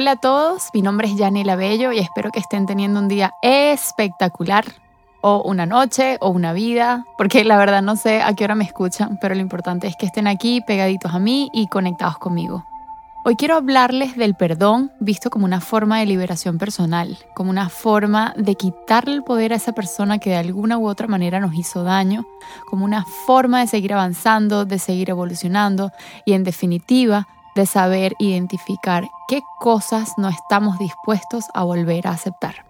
Hola a todos, mi nombre es Yanela Bello y espero que estén teniendo un día espectacular o una noche o una vida, porque la verdad no sé a qué hora me escuchan, pero lo importante es que estén aquí pegaditos a mí y conectados conmigo. Hoy quiero hablarles del perdón visto como una forma de liberación personal, como una forma de quitarle el poder a esa persona que de alguna u otra manera nos hizo daño, como una forma de seguir avanzando, de seguir evolucionando y en definitiva de saber identificar qué cosas no estamos dispuestos a volver a aceptar.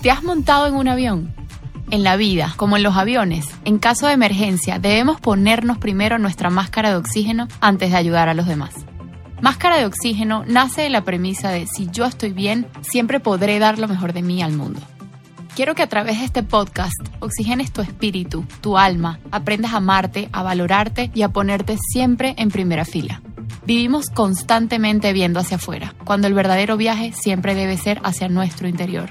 ¿Te has montado en un avión? En la vida, como en los aviones, en caso de emergencia, debemos ponernos primero nuestra máscara de oxígeno antes de ayudar a los demás. Máscara de oxígeno nace de la premisa de si yo estoy bien, siempre podré dar lo mejor de mí al mundo. Quiero que a través de este podcast oxigenes tu espíritu, tu alma, aprendas a amarte, a valorarte y a ponerte siempre en primera fila. Vivimos constantemente viendo hacia afuera, cuando el verdadero viaje siempre debe ser hacia nuestro interior.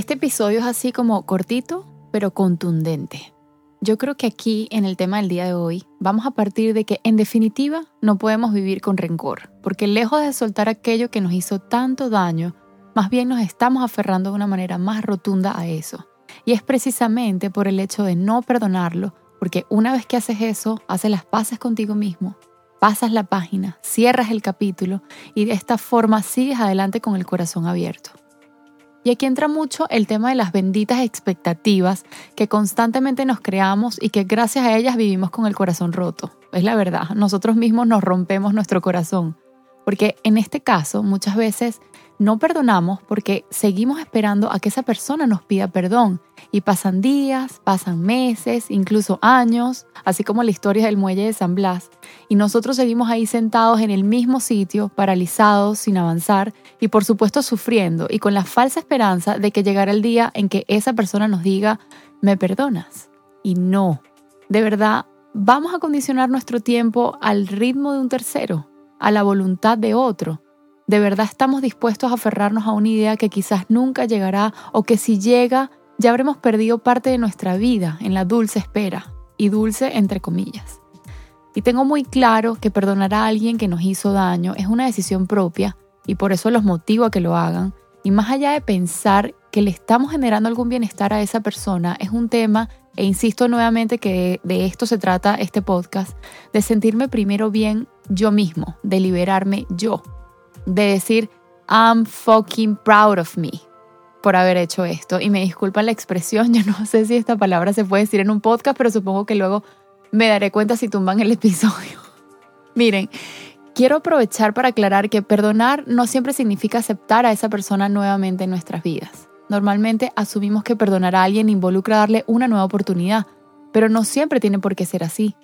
Este episodio es así como cortito, pero contundente. Yo creo que aquí, en el tema del día de hoy, vamos a partir de que, en definitiva, no podemos vivir con rencor, porque lejos de soltar aquello que nos hizo tanto daño, más bien nos estamos aferrando de una manera más rotunda a eso. Y es precisamente por el hecho de no perdonarlo, porque una vez que haces eso, haces las paces contigo mismo, pasas la página, cierras el capítulo y de esta forma sigues adelante con el corazón abierto. Y aquí entra mucho el tema de las benditas expectativas que constantemente nos creamos y que gracias a ellas vivimos con el corazón roto. Es la verdad, nosotros mismos nos rompemos nuestro corazón. Porque en este caso muchas veces no perdonamos porque seguimos esperando a que esa persona nos pida perdón. Y pasan días, pasan meses, incluso años, así como la historia del muelle de San Blas. Y nosotros seguimos ahí sentados en el mismo sitio, paralizados, sin avanzar y por supuesto sufriendo y con la falsa esperanza de que llegara el día en que esa persona nos diga, me perdonas. Y no, de verdad, vamos a condicionar nuestro tiempo al ritmo de un tercero, a la voluntad de otro ¿De verdad estamos dispuestos a aferrarnos a una idea que quizás nunca llegará o que si llega ya habremos perdido parte de nuestra vida en la dulce espera? Y dulce entre comillas. Y tengo muy claro que perdonar a alguien que nos hizo daño es una decisión propia y por eso los motivo a que lo hagan. Y más allá de pensar que le estamos generando algún bienestar a esa persona, es un tema, e insisto nuevamente que de esto se trata este podcast, de sentirme primero bien yo mismo, de liberarme yo, de decir, I'm fucking proud of me por haber hecho esto. Y me disculpa la expresión, yo no sé si esta palabra se puede decir en un podcast, pero supongo que luego me daré cuenta si tumban el episodio. Miren, quiero aprovechar para aclarar que perdonar no siempre significa aceptar a esa persona nuevamente en nuestras vidas. Normalmente asumimos que perdonar a alguien involucra darle una nueva oportunidad, pero no siempre tiene por qué ser así.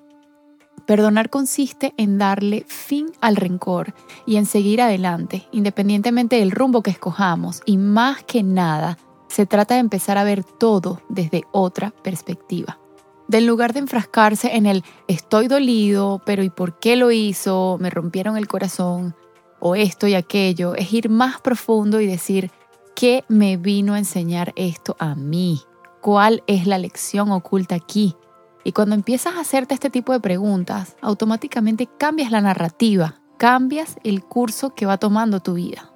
Perdonar consiste en darle fin al rencor y en seguir adelante, independientemente del rumbo que escojamos. Y más que nada, se trata de empezar a ver todo desde otra perspectiva. Del lugar de enfrascarse en el estoy dolido, pero ¿y por qué lo hizo? Me rompieron el corazón, o esto y aquello, es ir más profundo y decir, ¿qué me vino a enseñar esto a mí? ¿Cuál es la lección oculta aquí? Y cuando empiezas a hacerte este tipo de preguntas, automáticamente cambias la narrativa, cambias el curso que va tomando tu vida.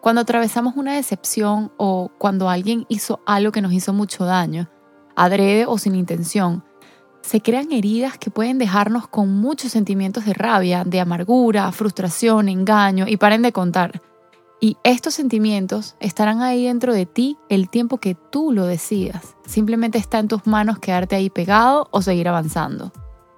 Cuando atravesamos una decepción o cuando alguien hizo algo que nos hizo mucho daño, adrede o sin intención, se crean heridas que pueden dejarnos con muchos sentimientos de rabia, de amargura, frustración, engaño y paren de contar. Y estos sentimientos estarán ahí dentro de ti el tiempo que tú lo decidas. Simplemente está en tus manos quedarte ahí pegado o seguir avanzando.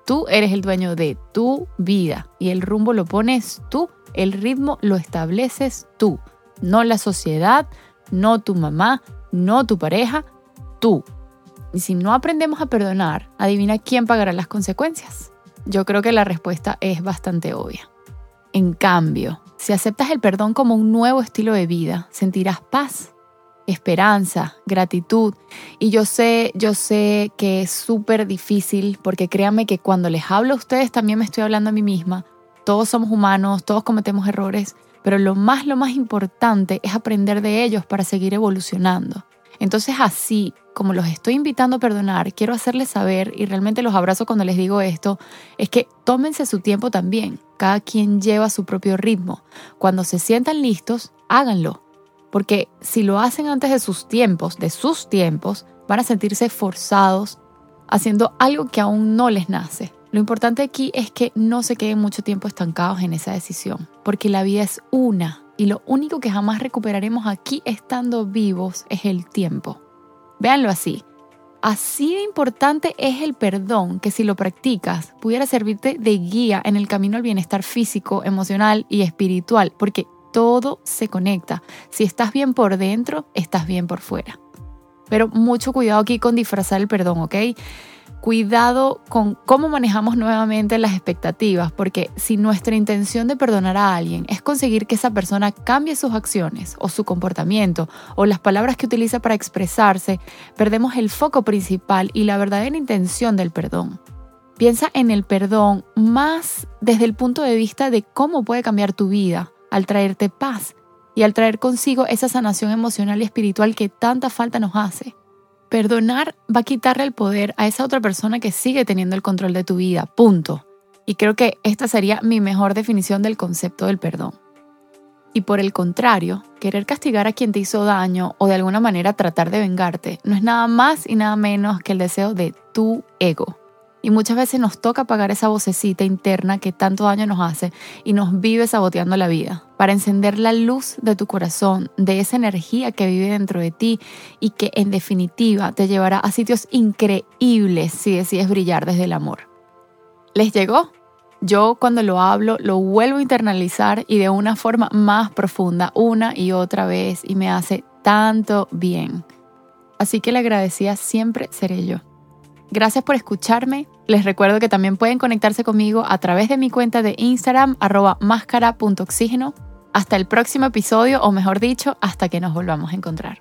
Tú eres el dueño de tu vida y el rumbo lo pones tú, el ritmo lo estableces tú, no la sociedad, no tu mamá, no tu pareja, tú. Y si no aprendemos a perdonar, adivina quién pagará las consecuencias. Yo creo que la respuesta es bastante obvia. En cambio, si aceptas el perdón como un nuevo estilo de vida, sentirás paz, esperanza, gratitud. Y yo sé, yo sé que es súper difícil porque créanme que cuando les hablo a ustedes también me estoy hablando a mí misma. Todos somos humanos, todos cometemos errores, pero lo más, lo más importante es aprender de ellos para seguir evolucionando. Entonces así como los estoy invitando a perdonar, quiero hacerles saber, y realmente los abrazo cuando les digo esto, es que tómense su tiempo también. Cada quien lleva su propio ritmo. Cuando se sientan listos, háganlo. Porque si lo hacen antes de sus tiempos, de sus tiempos, van a sentirse forzados haciendo algo que aún no les nace. Lo importante aquí es que no se queden mucho tiempo estancados en esa decisión, porque la vida es una y lo único que jamás recuperaremos aquí estando vivos es el tiempo. Véanlo así. Así de importante es el perdón que si lo practicas pudiera servirte de guía en el camino al bienestar físico, emocional y espiritual, porque todo se conecta. Si estás bien por dentro, estás bien por fuera. Pero mucho cuidado aquí con disfrazar el perdón, ¿ok? Cuidado con cómo manejamos nuevamente las expectativas, porque si nuestra intención de perdonar a alguien es conseguir que esa persona cambie sus acciones o su comportamiento o las palabras que utiliza para expresarse, perdemos el foco principal y la verdadera intención del perdón. Piensa en el perdón más desde el punto de vista de cómo puede cambiar tu vida al traerte paz y al traer consigo esa sanación emocional y espiritual que tanta falta nos hace. Perdonar va a quitarle el poder a esa otra persona que sigue teniendo el control de tu vida, punto. Y creo que esta sería mi mejor definición del concepto del perdón. Y por el contrario, querer castigar a quien te hizo daño o de alguna manera tratar de vengarte no es nada más y nada menos que el deseo de tu ego. Y muchas veces nos toca apagar esa vocecita interna que tanto daño nos hace y nos vive saboteando la vida, para encender la luz de tu corazón, de esa energía que vive dentro de ti y que en definitiva te llevará a sitios increíbles si decides brillar desde el amor. ¿Les llegó? Yo cuando lo hablo lo vuelvo a internalizar y de una forma más profunda una y otra vez y me hace tanto bien. Así que le agradecía siempre seré yo. Gracias por escucharme. Les recuerdo que también pueden conectarse conmigo a través de mi cuenta de Instagram arroba máscara.oxígeno. Hasta el próximo episodio, o mejor dicho, hasta que nos volvamos a encontrar.